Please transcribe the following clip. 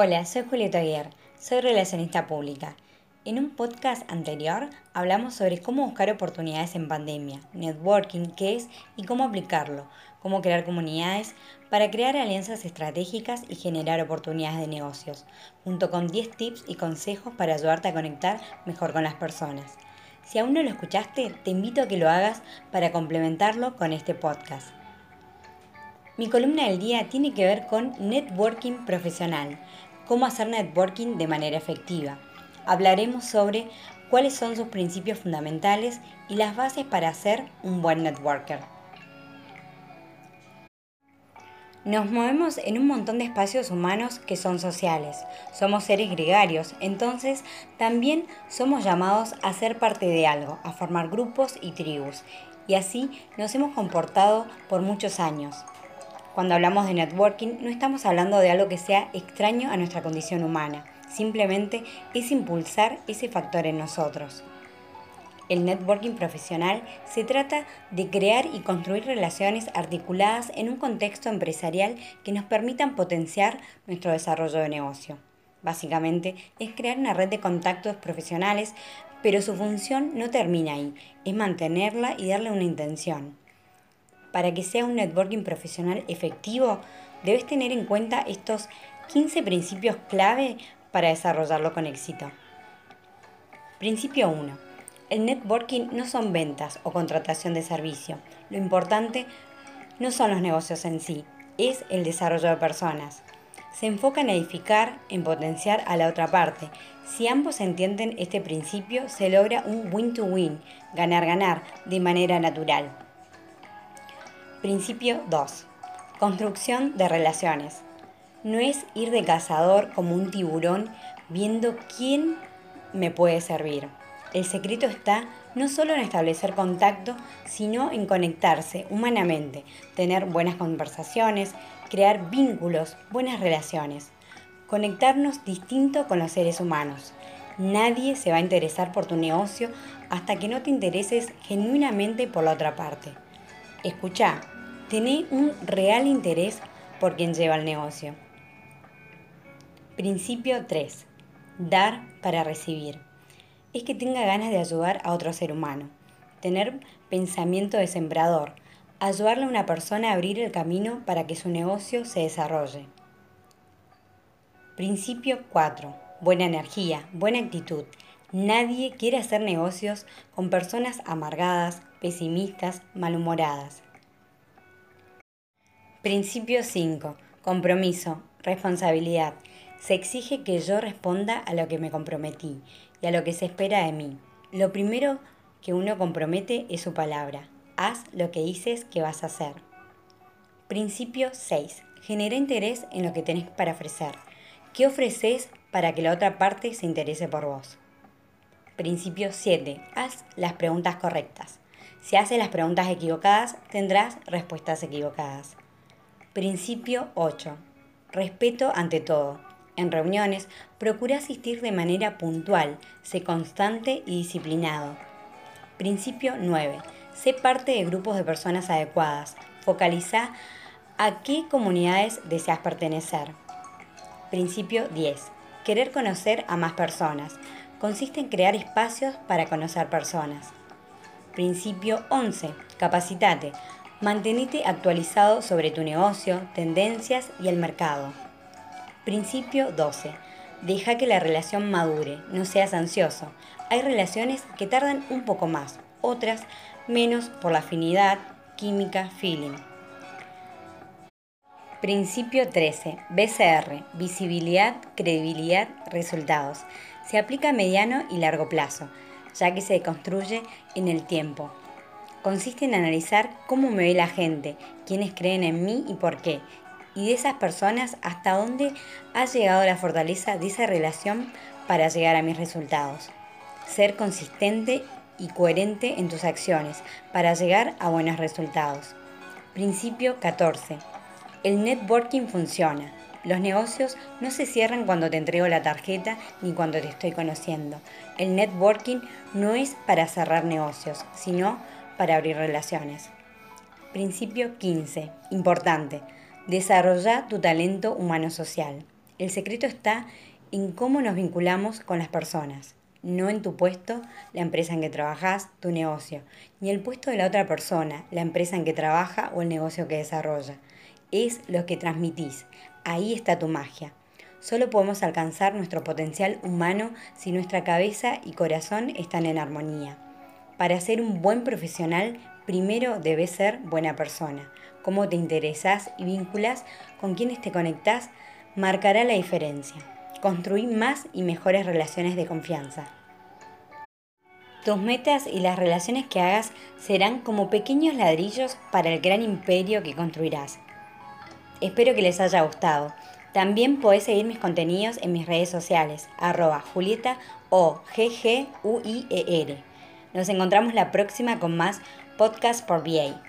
Hola, soy Julieta Aguirre, soy relacionista pública. En un podcast anterior hablamos sobre cómo buscar oportunidades en pandemia, networking, qué es y cómo aplicarlo, cómo crear comunidades para crear alianzas estratégicas y generar oportunidades de negocios, junto con 10 tips y consejos para ayudarte a conectar mejor con las personas. Si aún no lo escuchaste, te invito a que lo hagas para complementarlo con este podcast. Mi columna del día tiene que ver con networking profesional, cómo hacer networking de manera efectiva. Hablaremos sobre cuáles son sus principios fundamentales y las bases para ser un buen networker. Nos movemos en un montón de espacios humanos que son sociales. Somos seres gregarios, entonces también somos llamados a ser parte de algo, a formar grupos y tribus. Y así nos hemos comportado por muchos años. Cuando hablamos de networking no estamos hablando de algo que sea extraño a nuestra condición humana, simplemente es impulsar ese factor en nosotros. El networking profesional se trata de crear y construir relaciones articuladas en un contexto empresarial que nos permitan potenciar nuestro desarrollo de negocio. Básicamente es crear una red de contactos profesionales, pero su función no termina ahí, es mantenerla y darle una intención para que sea un networking profesional efectivo, debes tener en cuenta estos 15 principios clave para desarrollarlo con éxito. Principio 1. El networking no son ventas o contratación de servicio. Lo importante no son los negocios en sí, es el desarrollo de personas. Se enfoca en edificar, en potenciar a la otra parte. Si ambos entienden este principio, se logra un win-to-win, ganar-ganar, de manera natural. Principio 2. Construcción de relaciones. No es ir de cazador como un tiburón viendo quién me puede servir. El secreto está no solo en establecer contacto, sino en conectarse humanamente, tener buenas conversaciones, crear vínculos, buenas relaciones. Conectarnos distinto con los seres humanos. Nadie se va a interesar por tu negocio hasta que no te intereses genuinamente por la otra parte. Escucha, tené un real interés por quien lleva el negocio. Principio 3. Dar para recibir. Es que tenga ganas de ayudar a otro ser humano. Tener pensamiento de sembrador. Ayudarle a una persona a abrir el camino para que su negocio se desarrolle. Principio 4. Buena energía, buena actitud. Nadie quiere hacer negocios con personas amargadas, pesimistas, malhumoradas. Principio 5. Compromiso, responsabilidad. Se exige que yo responda a lo que me comprometí y a lo que se espera de mí. Lo primero que uno compromete es su palabra. Haz lo que dices que vas a hacer. Principio 6. Genera interés en lo que tenés para ofrecer. ¿Qué ofreces para que la otra parte se interese por vos? Principio 7. Haz las preguntas correctas. Si haces las preguntas equivocadas, tendrás respuestas equivocadas. Principio 8. Respeto ante todo. En reuniones, procura asistir de manera puntual, sé constante y disciplinado. Principio 9. Sé parte de grupos de personas adecuadas. Focaliza a qué comunidades deseas pertenecer. Principio 10. Querer conocer a más personas. Consiste en crear espacios para conocer personas. Principio 11. Capacitate. Mantenite actualizado sobre tu negocio, tendencias y el mercado. Principio 12. Deja que la relación madure, no seas ansioso. Hay relaciones que tardan un poco más, otras menos por la afinidad, química, feeling. Principio 13. BCR. Visibilidad, credibilidad, resultados. Se aplica a mediano y largo plazo, ya que se construye en el tiempo consiste en analizar cómo me ve la gente, quiénes creen en mí y por qué, y de esas personas hasta dónde ha llegado la fortaleza de esa relación para llegar a mis resultados. Ser consistente y coherente en tus acciones para llegar a buenos resultados. Principio 14. El networking funciona. Los negocios no se cierran cuando te entrego la tarjeta ni cuando te estoy conociendo. El networking no es para cerrar negocios, sino para abrir relaciones. Principio 15. Importante. Desarrolla tu talento humano social. El secreto está en cómo nos vinculamos con las personas, no en tu puesto, la empresa en que trabajas, tu negocio, ni el puesto de la otra persona, la empresa en que trabaja o el negocio que desarrolla. Es lo que transmitís. Ahí está tu magia. Solo podemos alcanzar nuestro potencial humano si nuestra cabeza y corazón están en armonía. Para ser un buen profesional, primero debes ser buena persona. Cómo te interesas y vinculas con quienes te conectás marcará la diferencia. Construir más y mejores relaciones de confianza. Tus metas y las relaciones que hagas serán como pequeños ladrillos para el gran imperio que construirás. Espero que les haya gustado. También podés seguir mis contenidos en mis redes sociales, arroba Julieta o GGUIER. Nos encontramos la próxima con más Podcast por VA.